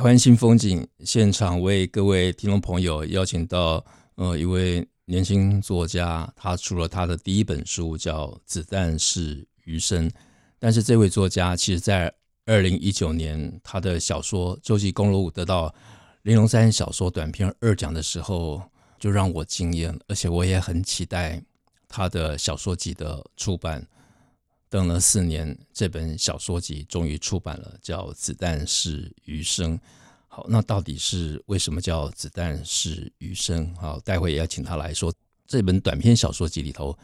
台湾新风景现场为各位听众朋友邀请到呃一位年轻作家，他出了他的第一本书叫《子弹是余生》，但是这位作家其实在二零一九年他的小说《洲际公路》得到玲珑三小说短篇二奖的时候，就让我惊艳，而且我也很期待他的小说集的出版。等了四年，这本小说集终于出版了，叫《子弹是余生》。好，那到底是为什么叫《子弹是余生》？好，待会也要请他来说。这本短篇小说集里头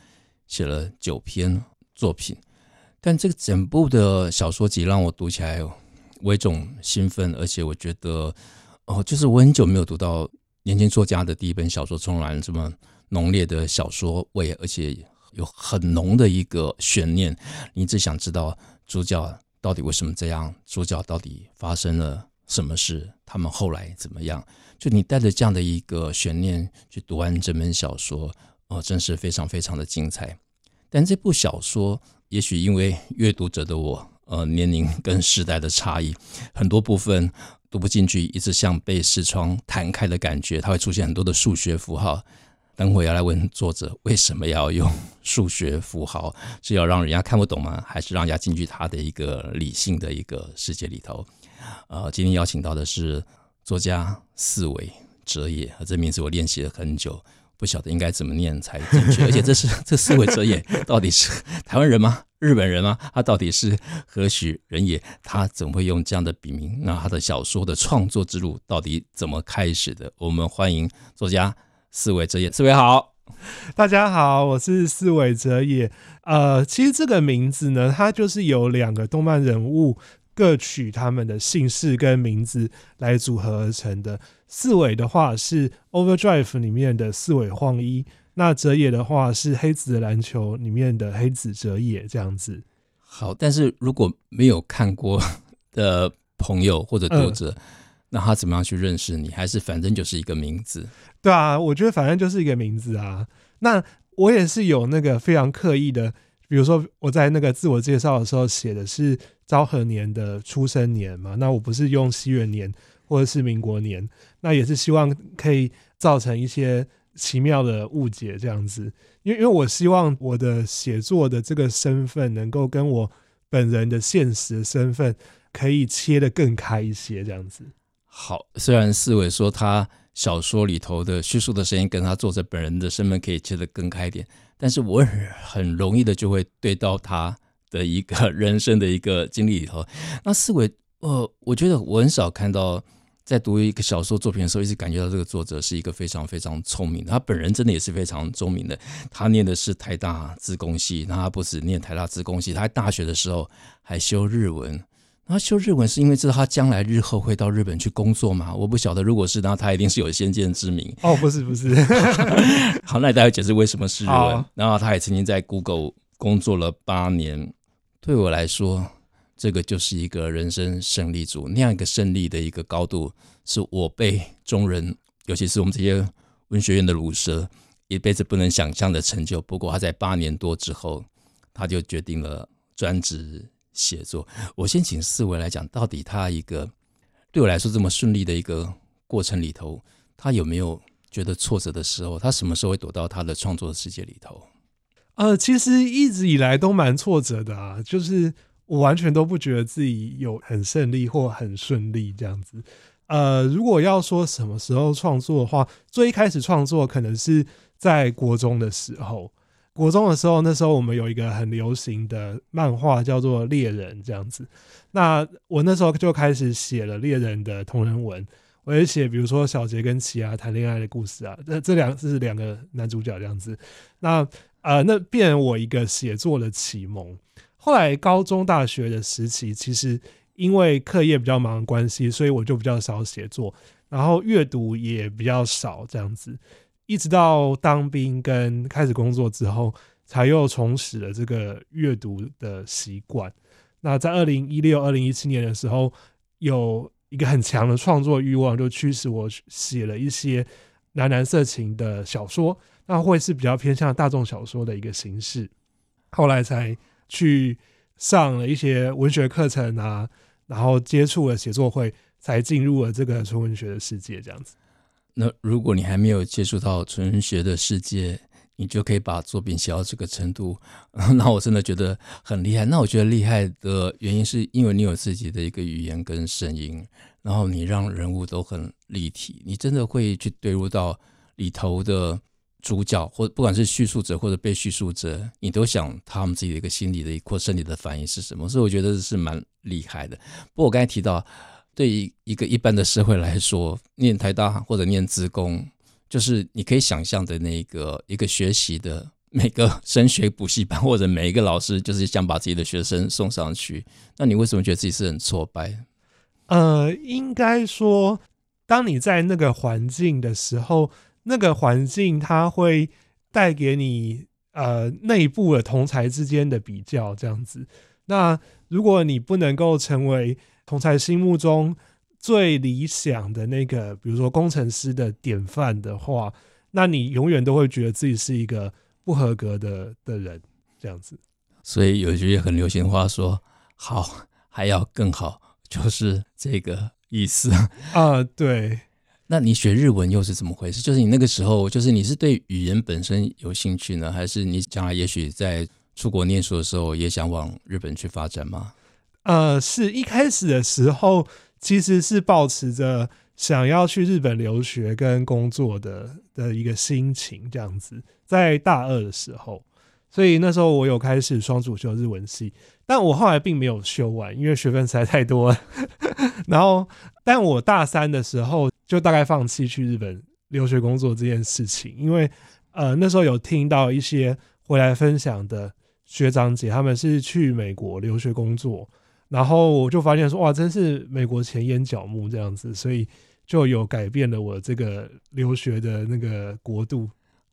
写了九篇作品，但这个整部的小说集让我读起来有一种兴奋，而且我觉得哦，就是我很久没有读到。年轻作家的第一本小说，充满这么浓烈的小说味，而且有很浓的一个悬念。你只想知道主角到底为什么这样，主角到底发生了什么事，他们后来怎么样？就你带着这样的一个悬念去读完这本小说，哦，真是非常非常的精彩。但这部小说，也许因为阅读者的我，呃，年龄 跟时代的差异，很多部分。读不进去，一直像被视窗弹开的感觉，它会出现很多的数学符号。等会要来问作者，为什么要用数学符号？是要让人家看不懂吗？还是让人家进去他的一个理性的一个世界里头？呃，今天邀请到的是作家四维哲也，这名字我练习了很久。不晓得应该怎么念才正确，而且这是 这四尾哲也到底是台湾人吗？日本人吗？他到底是何许人也？他怎么会用这样的笔名？那他的小说的创作之路到底怎么开始的？我们欢迎作家四尾哲也。四尾好，大家好，我是四尾哲也。呃，其实这个名字呢，它就是由两个动漫人物。各取他们的姓氏跟名字来组合而成的。四尾的话是 Overdrive 里面的四尾晃一，那哲也的话是黑子的篮球里面的黑子哲也这样子。好，但是如果没有看过的朋友或者读者，嗯、那他怎么样去认识你？还是反正就是一个名字？对啊，我觉得反正就是一个名字啊。那我也是有那个非常刻意的，比如说我在那个自我介绍的时候写的是。昭和年的出生年嘛，那我不是用西元年或者是民国年，那也是希望可以造成一些奇妙的误解这样子，因为因为我希望我的写作的这个身份能够跟我本人的现实身份可以切得更开一些这样子。好，虽然四尾说他小说里头的叙述的声音跟他作者本人的身份可以切得更开一点，但是我很容易的就会对到他。的一个人生的一个经历里头，那四尾，呃，我觉得我很少看到在读一个小说作品的时候，一直感觉到这个作者是一个非常非常聪明。他本人真的也是非常聪明的。他念的是台大资工系，那他不止念台大资工系，他在大学的时候还修日文。他修日文是因为知道他将来日后会到日本去工作嘛？我不晓得，如果是，那他一定是有先见之明。哦，不是不是。好，那你待会解释为什么是日文。好然后他也曾经在 Google 工作了八年。对我来说，这个就是一个人生胜利组，那样一个胜利的一个高度，是我辈中人，尤其是我们这些文学院的儒蛇，一辈子不能想象的成就。不过他在八年多之后，他就决定了专职写作。我先请四维来讲，到底他一个对我来说这么顺利的一个过程里头，他有没有觉得挫折的时候？他什么时候会躲到他的创作的世界里头？呃，其实一直以来都蛮挫折的啊，就是我完全都不觉得自己有很胜利或很顺利这样子。呃，如果要说什么时候创作的话，最一开始创作可能是在国中的时候。国中的时候，那时候我们有一个很流行的漫画叫做《猎人》这样子。那我那时候就开始写了猎人的同人文，我也写比如说小杰跟奇犽谈恋爱的故事啊，这这两个是两个男主角这样子。那呃，那变我一个写作的启蒙。后来高中、大学的时期，其实因为课业比较忙的关系，所以我就比较少写作，然后阅读也比较少，这样子。一直到当兵跟开始工作之后，才又重拾了这个阅读的习惯。那在二零一六、二零一七年的时候，有一个很强的创作欲望，就驱使我写了一些男男色情的小说，那会是比较偏向大众小说的一个形式。后来才去上了一些文学课程啊，然后接触了写作会，才进入了这个纯文学的世界。这样子。那如果你还没有接触到纯学的世界，你就可以把作品写到这个程度，那我真的觉得很厉害。那我觉得厉害的原因是因为你有自己的一个语言跟声音，然后你让人物都很立体，你真的会去对入到里头的。主角或不管是叙述者或者被叙述者，你都想他们自己的一个心理的或身体的反应是什么？所以我觉得是蛮厉害的。不过我刚才提到，对于一个一般的社会来说，念台大或者念资工，就是你可以想象的那个一个学习的每个 升学补习班或者每一个老师，就是想把自己的学生送上去。那你为什么觉得自己是很挫败？呃，应该说，当你在那个环境的时候。那个环境，它会带给你呃内部的同才之间的比较，这样子。那如果你不能够成为同才心目中最理想的那个，比如说工程师的典范的话，那你永远都会觉得自己是一个不合格的的人，这样子。所以有一句很流行话说：“好还要更好”，就是这个意思 啊。对。那你学日文又是怎么回事？就是你那个时候，就是你是对语言本身有兴趣呢，还是你将来也许在出国念书的时候也想往日本去发展吗？呃，是一开始的时候其实是抱持着想要去日本留学跟工作的的一个心情，这样子，在大二的时候，所以那时候我有开始双主修日文系，但我后来并没有修完，因为学分实在太多了。然后，但我大三的时候。就大概放弃去日本留学工作这件事情，因为呃那时候有听到一些回来分享的学长姐，他们是去美国留学工作，然后我就发现说哇，真是美国前沿角目这样子，所以就有改变了我这个留学的那个国度。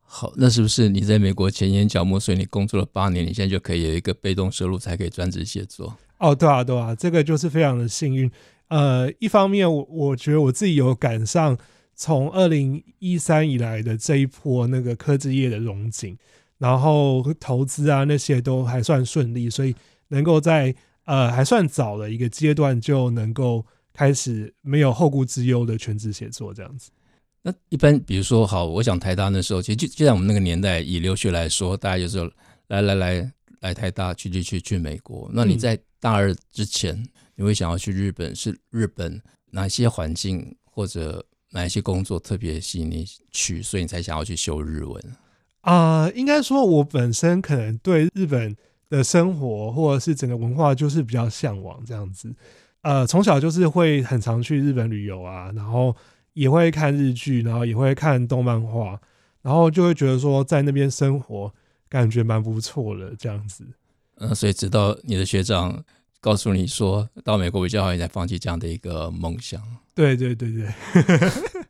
好，那是不是你在美国前沿角目，所以你工作了八年，你现在就可以有一个被动收入，才可以专职写作？哦，对啊，对啊，这个就是非常的幸运。呃，一方面我我觉得我自己有赶上从二零一三以来的这一波那个科技业的融景，然后投资啊那些都还算顺利，所以能够在呃还算早的一个阶段就能够开始没有后顾之忧的全职写作这样子。那一般比如说好，我想台大那时候，其实就就在我们那个年代，以留学来说，大家就是来来来来台大去去去去美国。那你在大二之前？嗯你会想要去日本？是日本哪些环境或者哪一些工作特别吸引你去，所以你才想要去修日文？啊、呃，应该说，我本身可能对日本的生活或者是整个文化就是比较向往这样子。呃，从小就是会很常去日本旅游啊，然后也会看日剧，然后也会看动漫画，然后就会觉得说在那边生活感觉蛮不错的这样子。嗯、呃，所以直到你的学长。告诉你说到美国比较好，你才放弃这样的一个梦想。对对对对，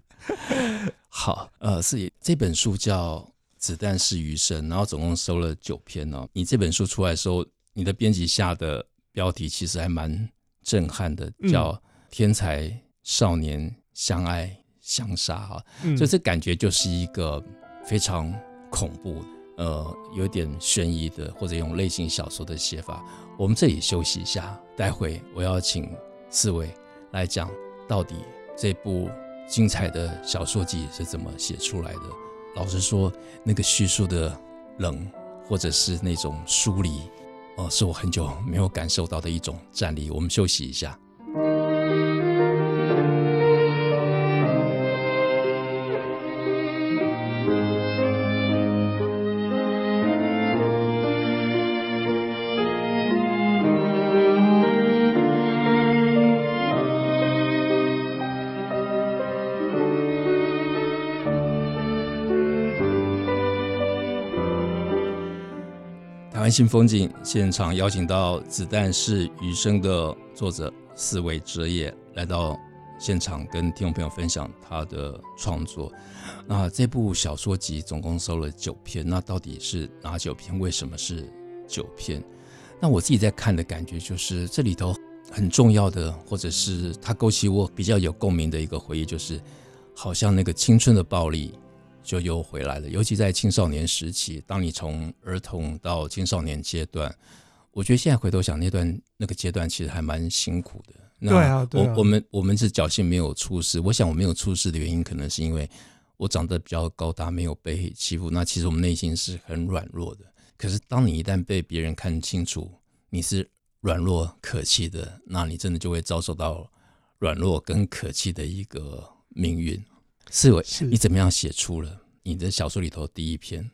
好，呃，是这本书叫《子弹是余生》，然后总共收了九篇哦。你这本书出来的时候，你的编辑下的标题其实还蛮震撼的，叫《天才少年相爱相杀》哈，嗯、所以这感觉就是一个非常恐怖的。呃，有点悬疑的，或者用类型小说的写法。我们这里休息一下，待会我要请四位来讲，到底这部精彩的小说集是怎么写出来的。老实说，那个叙述的冷，或者是那种疏离，哦、是我很久没有感受到的一种战力。我们休息一下。新风景现场邀请到《子弹是余生》的作者四维哲也来到现场，跟听众朋友分享他的创作。那这部小说集总共收了九篇，那到底是哪九篇？为什么是九篇？那我自己在看的感觉就是，这里头很重要的，或者是它勾起我比较有共鸣的一个回忆，就是好像那个青春的暴力。就又回来了，尤其在青少年时期，当你从儿童到青少年阶段，我觉得现在回头想那段那个阶段，其实还蛮辛苦的。那对啊，对啊，我我们我们是侥幸没有出事。我想我没有出事的原因，可能是因为我长得比较高大，没有被欺负。那其实我们内心是很软弱的。可是当你一旦被别人看清楚你是软弱可欺的，那你真的就会遭受到软弱跟可欺的一个命运。四维，你怎么样写出了你的小说里头第一篇？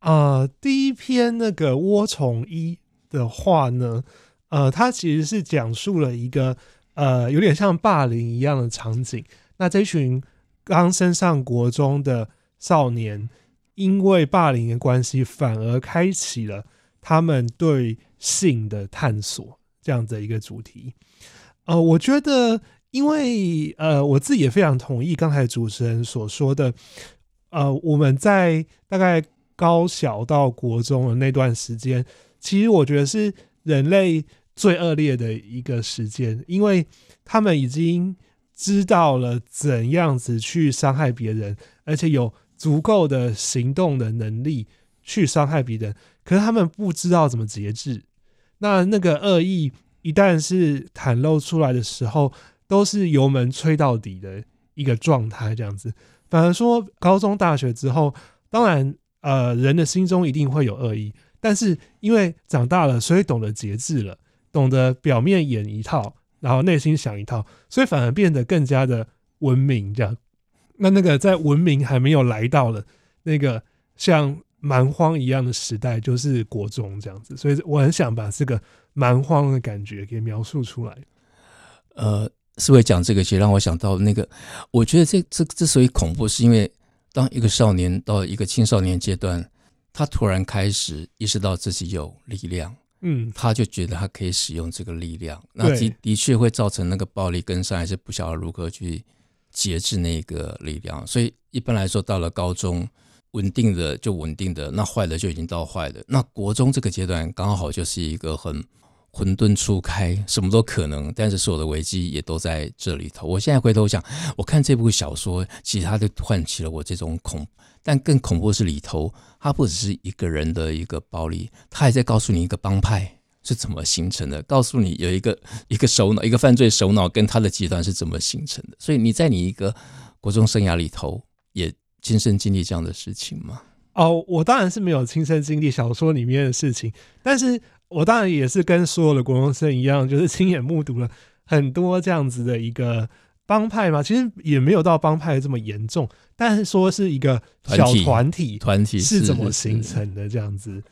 呃，第一篇那个涡虫一的话呢，呃，它其实是讲述了一个呃有点像霸凌一样的场景。那这群刚升上国中的少年，因为霸凌的关系，反而开启了他们对性的探索这样的一个主题。呃，我觉得。因为呃，我自己也非常同意刚才主持人所说的，呃，我们在大概高小到国中的那段时间，其实我觉得是人类最恶劣的一个时间，因为他们已经知道了怎样子去伤害别人，而且有足够的行动的能力去伤害别人，可是他们不知道怎么节制。那那个恶意一旦是袒露出来的时候，都是油门吹到底的一个状态，这样子。反而说高中、大学之后，当然，呃，人的心中一定会有恶意，但是因为长大了，所以懂得节制了，懂得表面演一套，然后内心想一套，所以反而变得更加的文明。这样，那那个在文明还没有来到了那个像蛮荒一样的时代，就是国中这样子。所以我很想把这个蛮荒的感觉给描述出来。呃。四维讲这个，其实让我想到那个，我觉得这这之所以恐怖，是因为当一个少年到一个青少年阶段，他突然开始意识到自己有力量，嗯，他就觉得他可以使用这个力量，那的的确会造成那个暴力跟伤害，是不晓得如何去节制那个力量。所以一般来说，到了高中，稳定的就稳定的，那坏的就已经到坏的。那国中这个阶段刚好就是一个很。混沌初开，什么都可能，但是所有的危机也都在这里头。我现在回头想，我看这部小说，其实它就唤起了我这种恐，但更恐怖的是里头，它不只是一个人的一个暴力，它还在告诉你一个帮派是怎么形成的，告诉你有一个一个首脑，一个犯罪首脑跟他的集团是怎么形成的。所以你在你一个国中生涯里头，也亲身经历这样的事情吗？哦，我当然是没有亲身经历小说里面的事情，但是。我当然也是跟所有的国中生一样，就是亲眼目睹了很多这样子的一个帮派嘛。其实也没有到帮派这么严重，但是说是一个小团体，团体是怎么形成的这样子，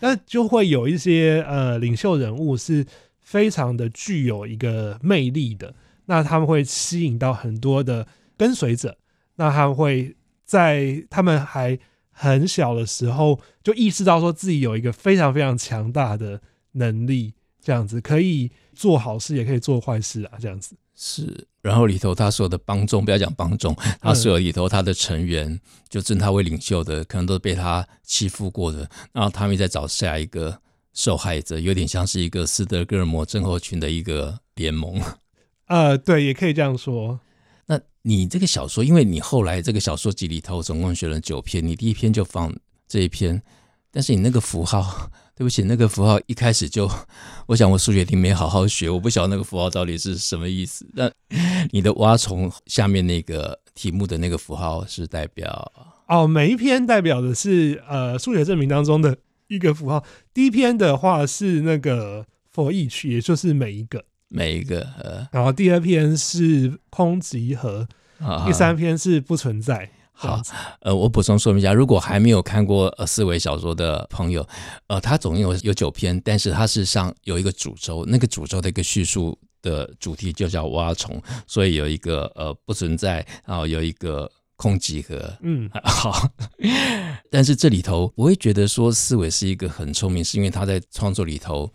那就会有一些呃领袖人物是非常的具有一个魅力的，那他们会吸引到很多的跟随者，那他们会在他们还很小的时候就意识到说自己有一个非常非常强大的。能力这样子可以做好事，也可以做坏事啊，这样子是。然后里头他所有的帮众，不要讲帮众，他所有里头他的成员，嗯、就称他为领袖的，可能都被他欺负过的。然后他们在找下一个受害者，有点像是一个斯德哥尔摩症候群的一个联盟。呃，对，也可以这样说。那你这个小说，因为你后来这个小说集里头总共选了九篇，你第一篇就放这一篇，但是你那个符号。对不起，那个符号一开始就，我想我数学题没好好学，我不晓得那个符号到底是什么意思。那你的蛙虫下面那个题目的那个符号是代表？哦，每一篇代表的是呃数学证明当中的一个符号。第一篇的话是那个 for each，也就是每一个每一个。呃，然后第二篇是空集合，啊、第三篇是不存在。好，呃，我补充说明一下，如果还没有看过呃四维小说的朋友，呃，它总共有有九篇，但是它事实上有一个主轴，那个主轴的一个叙述的主题就叫蛙虫，所以有一个呃不存在，然后有一个空几何，嗯，好。但是这里头，我会觉得说，四维是一个很聪明，是因为他在创作里头，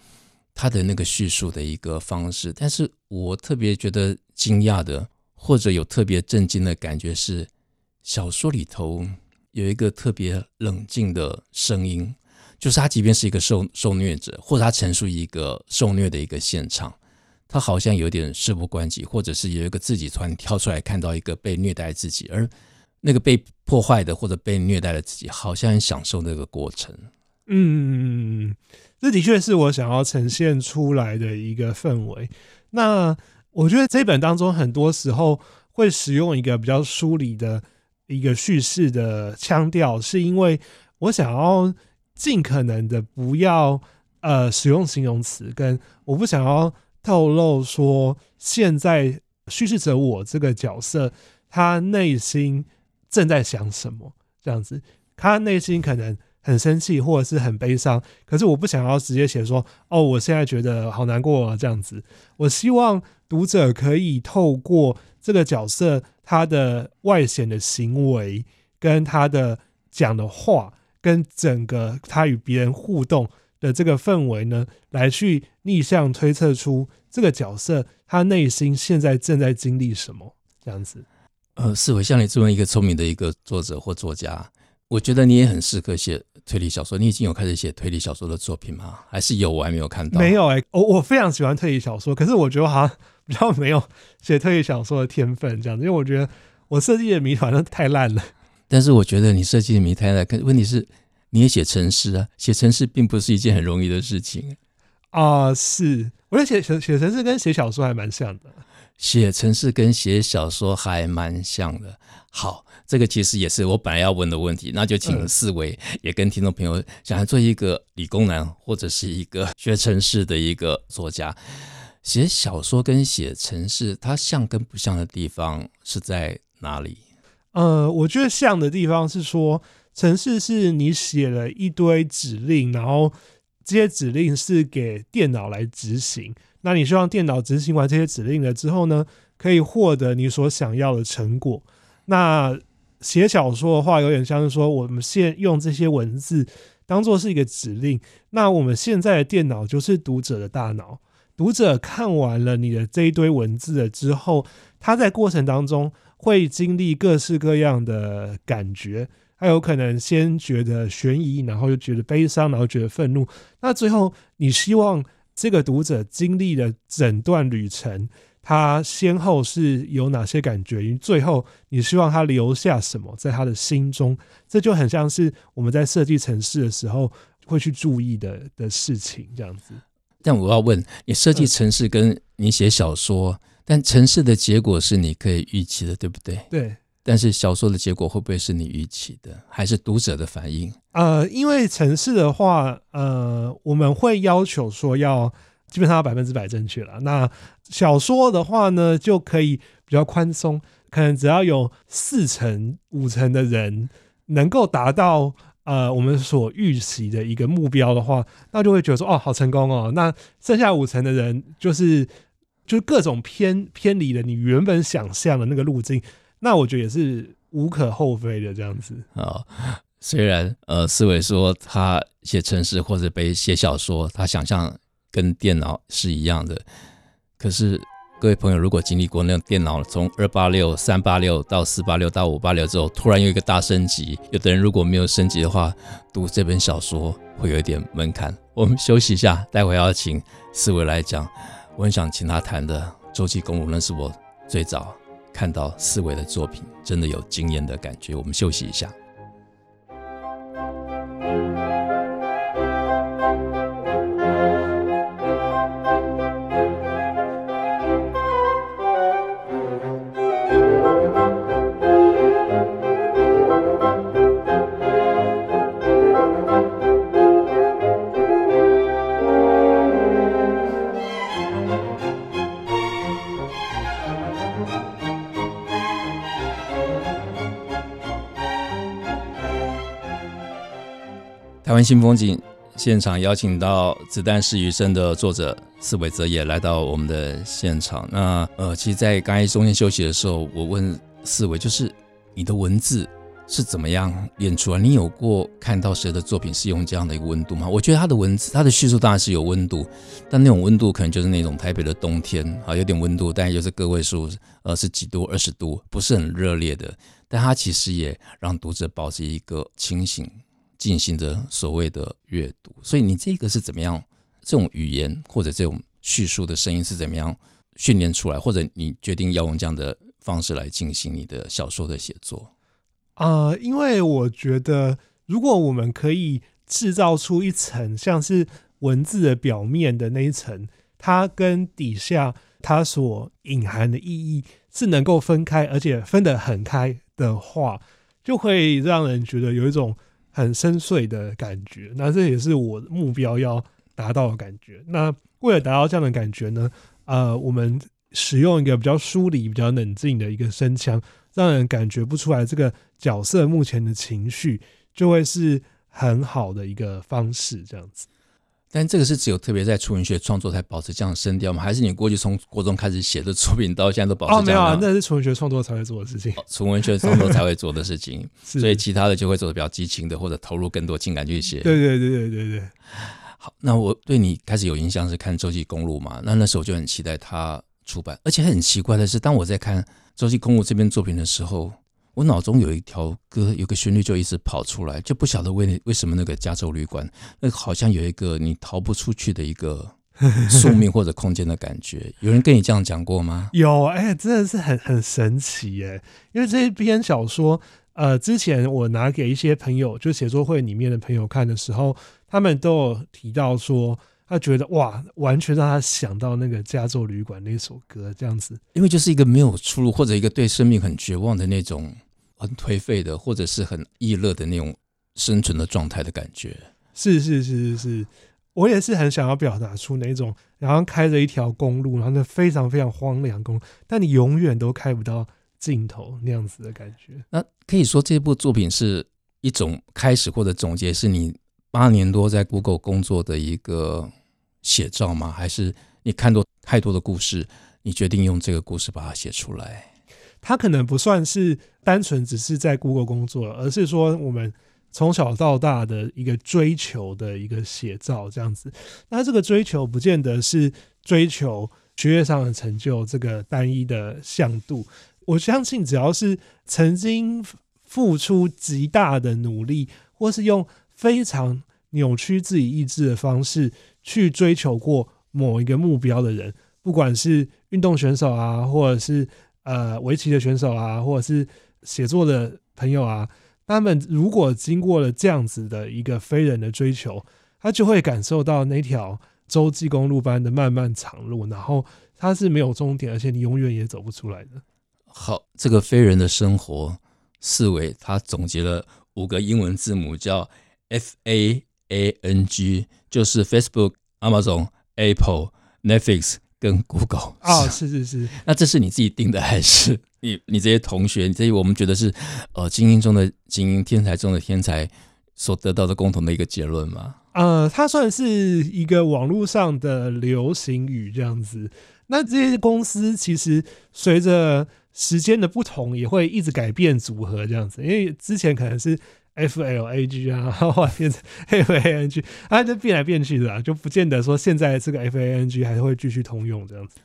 他的那个叙述的一个方式。但是我特别觉得惊讶的，或者有特别震惊的感觉是，小说里头有一个特别冷静的声音，就是他即便是一个受受虐者，或者他陈述一个受虐的一个现场。他好像有点事不关己，或者是有一个自己突然跳出来看到一个被虐待自己，而那个被破坏的或者被虐待的自己，好像很享受那个过程。嗯，这的确是我想要呈现出来的一个氛围。那我觉得这本当中很多时候会使用一个比较疏离的一个叙事的腔调，是因为我想要尽可能的不要呃使用形容词，跟我不想要。透露说，现在叙事者我这个角色，他内心正在想什么？这样子，他内心可能很生气，或者是很悲伤。可是我不想要直接写说，哦，我现在觉得好难过啊，这样子。我希望读者可以透过这个角色他的外显的行为，跟他的讲的话，跟整个他与别人互动。的这个氛围呢，来去逆向推测出这个角色他内心现在正在经历什么，这样子。呃，是我像你这么一个聪明的一个作者或作家，我觉得你也很适合写推理小说。你已经有开始写推理小说的作品吗？还是有？我还没有看到。没有哎、欸，我我非常喜欢推理小说，可是我觉得好像比较没有写推理小说的天分，这样子。因为我觉得我设计的谜团都太烂了。但是我觉得你设计的谜太烂，可问题是。你也写城市啊？写城市并不是一件很容易的事情啊、呃。是，我觉得写写写城市跟写小说还蛮像的。写城市跟写小说还蛮像的。好，这个其实也是我本来要问的问题。那就请四位也跟听众朋友想要做一个理工男或者是一个学城市的一个作家，写小说跟写程式，它像跟不像的地方是在哪里？呃，我觉得像的地方是说。程式是你写了一堆指令，然后这些指令是给电脑来执行。那你希望电脑执行完这些指令了之后呢，可以获得你所想要的成果。那写小说的话，有点像是说，我们现用这些文字当做是一个指令。那我们现在的电脑就是读者的大脑，读者看完了你的这一堆文字了之后，他在过程当中会经历各式各样的感觉。他有可能先觉得悬疑，然后又觉得悲伤，然后觉得愤怒。那最后，你希望这个读者经历了整段旅程，他先后是有哪些感觉？因为最后，你希望他留下什么在他的心中？这就很像是我们在设计城市的时候会去注意的的事情，这样子。但我要问你，设计城市跟你写小说，嗯、但城市的结果是你可以预期的，对不对？对。但是小说的结果会不会是你预期的，还是读者的反应？呃，因为城市的话，呃，我们会要求说要基本上要百分之百正确了。那小说的话呢，就可以比较宽松，可能只要有四成、五成的人能够达到呃我们所预期的一个目标的话，那就会觉得说哦，好成功哦。那剩下五成的人就是就是各种偏偏离了你原本想象的那个路径。那我觉得也是无可厚非的这样子啊。虽然呃，思维说他写程式或者被写小说，他想象跟电脑是一样的。可是各位朋友，如果经历过那种电脑从二八六、三八六到四八六到五八六之后，突然有一个大升级，有的人如果没有升级的话，读这本小说会有一点门槛。我们休息一下，待会要请思维来讲。我很想请他谈的《洲际公路》，那是我最早。看到思维的作品，真的有惊艳的感觉。我们休息一下。台湾新风景现场邀请到《子弹是余生》的作者四维哲也来到我们的现场。那呃，其实，在刚才中间休息的时候，我问四维，就是你的文字是怎么样练出来？你有过看到谁的作品是用这样的一个温度吗？我觉得他的文字，他的叙述当然是有温度，但那种温度可能就是那种台北的冬天啊，有点温度，但就是个位数，呃，是几度、二十度，不是很热烈的。但他其实也让读者保持一个清醒、进行着所谓的阅读。所以你这个是怎么样？这种语言或者这种叙述的声音是怎么样训练出来？或者你决定要用这样的方式来进行你的小说的写作？啊、呃，因为我觉得，如果我们可以制造出一层像是文字的表面的那一层，它跟底下它所隐含的意义是能够分开，而且分得很开的话，就会让人觉得有一种很深邃的感觉。那这也是我目标要达到的感觉。那为了达到这样的感觉呢，呃，我们使用一个比较疏离、比较冷静的一个声腔，让人感觉不出来这个角色目前的情绪，就会是很好的一个方式。这样子。但这个是只有特别在纯文学创作才保持这样的声调吗？还是你过去从国中开始写的作品到现在都保持这样？哦，没有啊，那是纯文学创作才会做的事情。纯文学创作才会做的事情，所以其他的就会做的比较激情的，或者投入更多情感去写。对对对对对对。好，那我对你开始有印象是看《洲际公路》嘛？那那时候就很期待它出版，而且很奇怪的是，当我在看《洲际公路》这篇作品的时候。我脑中有一条歌，有个旋律就一直跑出来，就不晓得为为什么那个加州旅馆，那好像有一个你逃不出去的一个 宿命或者空间的感觉。有人跟你这样讲过吗？有，哎、欸，真的是很很神奇耶！因为这一篇小说，呃，之前我拿给一些朋友，就写作会里面的朋友看的时候，他们都有提到说，他觉得哇，完全让他想到那个加州旅馆那首歌这样子，因为就是一个没有出路，或者一个对生命很绝望的那种。很颓废的，或者是很易乐的那种生存的状态的感觉，是是是是是，我也是很想要表达出那种，然后开着一条公路，然后那非常非常荒凉公路，但你永远都开不到尽头那样子的感觉。那可以说这部作品是一种开始或者总结，是你八年多在 Google 工作的一个写照吗？还是你看多太多的故事，你决定用这个故事把它写出来？他可能不算是单纯只是在 Google 工作，而是说我们从小到大的一个追求的一个写照这样子。那这个追求不见得是追求学业上的成就这个单一的向度。我相信只要是曾经付出极大的努力，或是用非常扭曲自己意志的方式去追求过某一个目标的人，不管是运动选手啊，或者是呃，围棋的选手啊，或者是写作的朋友啊，他们如果经过了这样子的一个非人的追求，他就会感受到那条洲际公路般的漫漫长路，然后它是没有终点，而且你永远也走不出来的。好，这个非人的生活，四维他总结了五个英文字母，叫 F A A N G，就是 Facebook、Amazon、Apple、Netflix。跟 Google 啊，是是是，那这是你自己定的，还是 你你这些同学，你这些我们觉得是呃精英中的精英，天才中的天才所得到的共同的一个结论吗？呃，它算是一个网络上的流行语这样子。那这些公司其实随着时间的不同，也会一直改变组合这样子，因为之前可能是。F L A G 啊，后来变成 F A N G，啊，就变来变去的啊，就不见得说现在这个 F A N G 还会继续通用这样子。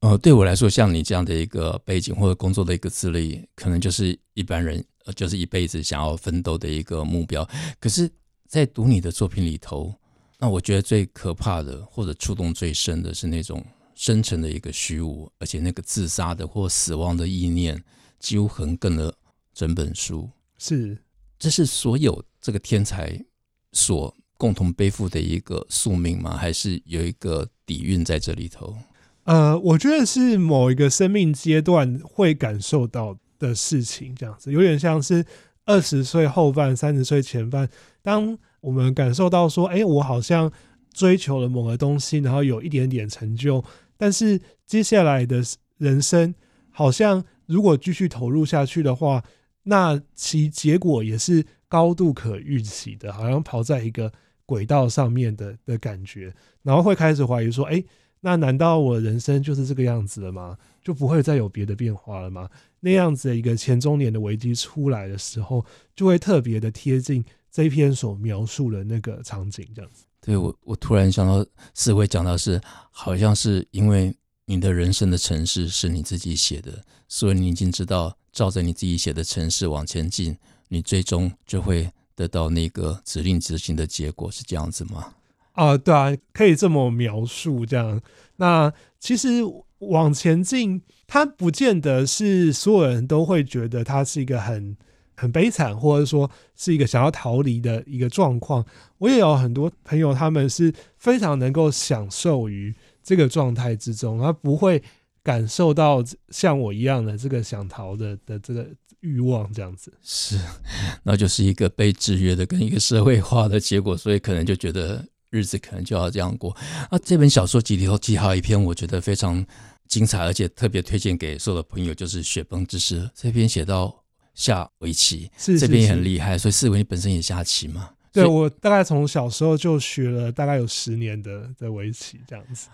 呃，对我来说，像你这样的一个背景或者工作的一个资历，可能就是一般人，就是一辈子想要奋斗的一个目标。可是，在读你的作品里头，那我觉得最可怕的或者触动最深的是那种深沉的一个虚无，而且那个自杀的或死亡的意念，几乎横亘了整本书。是。这是所有这个天才所共同背负的一个宿命吗？还是有一个底蕴在这里头？呃，我觉得是某一个生命阶段会感受到的事情，这样子有点像是二十岁后半、三十岁前半，当我们感受到说，哎，我好像追求了某个东西，然后有一点点成就，但是接下来的人生好像如果继续投入下去的话。那其结果也是高度可预期的，好像跑在一个轨道上面的的感觉，然后会开始怀疑说：哎，那难道我人生就是这个样子了吗？就不会再有别的变化了吗？那样子的一个前中年的危机出来的时候，就会特别的贴近这篇所描述的那个场景，这样子。对，我，我突然想到，思维讲到是，好像是因为你的人生的程式是你自己写的，所以你已经知道，照着你自己写的程式往前进，你最终就会得到那个指令执行的结果，是这样子吗？啊，对啊，可以这么描述。这样，那其实往前进，它不见得是所有人都会觉得它是一个很很悲惨，或者说是一个想要逃离的一个状况。我也有很多朋友，他们是非常能够享受于这个状态之中，他不会感受到像我一样的这个想逃的的这个欲望，这样子。是，那就是一个被制约的跟一个社会化的结果，所以可能就觉得。日子可能就要这样过。啊，这本小说集里头记好一篇，我觉得非常精彩，而且特别推荐给所有的朋友，就是《雪崩之诗》。这篇写到下围棋，这边也很厉害。所以四维，你本身也下棋嘛？对，我大概从小时候就学了，大概有十年的的围棋这样子。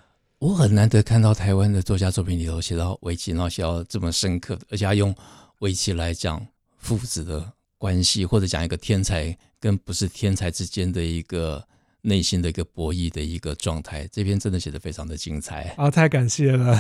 我很难得看到台湾的作家作品里头写到围棋，然后写到这么深刻的，而且他用围棋来讲父子的关系，或者讲一个天才跟不是天才之间的一个。内心的一个博弈的一个状态，这篇真的写得非常的精彩啊！太感谢了。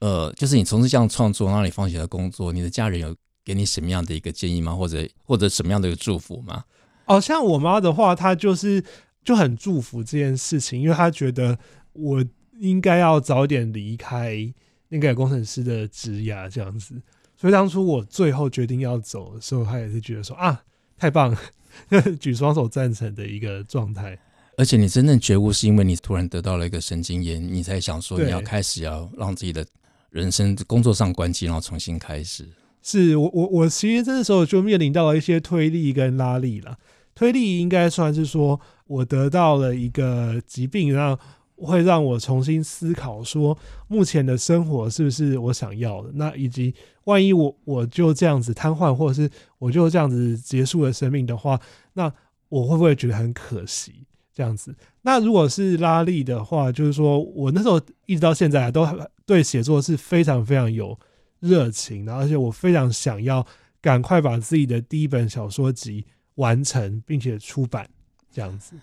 呃，就是你从事这样创作，让你放弃了工作，你的家人有给你什么样的一个建议吗？或者或者什么样的一个祝福吗？哦，像我妈的话，她就是就很祝福这件事情，因为她觉得我应该要早点离开那个工程师的职涯这样子。所以当初我最后决定要走的时候，他也是觉得说啊，太棒了。举双手赞成的一个状态，而且你真正觉悟，是因为你突然得到了一个神经炎，你才想说你要开始要让自己的人生工作上关机，然后重新开始。是我我我其实这时候就面临到了一些推力跟拉力了。推力应该算是说我得到了一个疾病，让会让我重新思考说目前的生活是不是我想要的，那以及。万一我我就这样子瘫痪，或者是我就这样子结束了生命的话，那我会不会觉得很可惜？这样子，那如果是拉力的话，就是说我那时候一直到现在都对写作是非常非常有热情的，而且我非常想要赶快把自己的第一本小说集完成，并且出版这样子。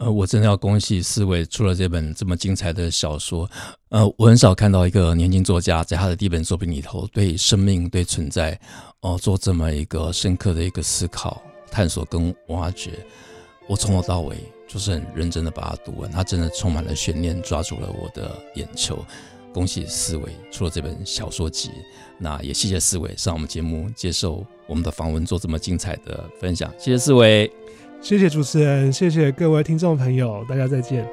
呃，我真的要恭喜思维出了这本这么精彩的小说。呃，我很少看到一个年轻作家在他的第一本作品里头，对生命、对存在，哦、呃，做这么一个深刻的一个思考、探索跟挖掘。我从头到尾就是很认真的把它读完，它真的充满了悬念，抓住了我的眼球。恭喜思维出了这本小说集，那也谢谢思维上我们节目接受我们的访问，做这么精彩的分享。谢谢思维。谢谢主持人，谢谢各位听众朋友，大家再见。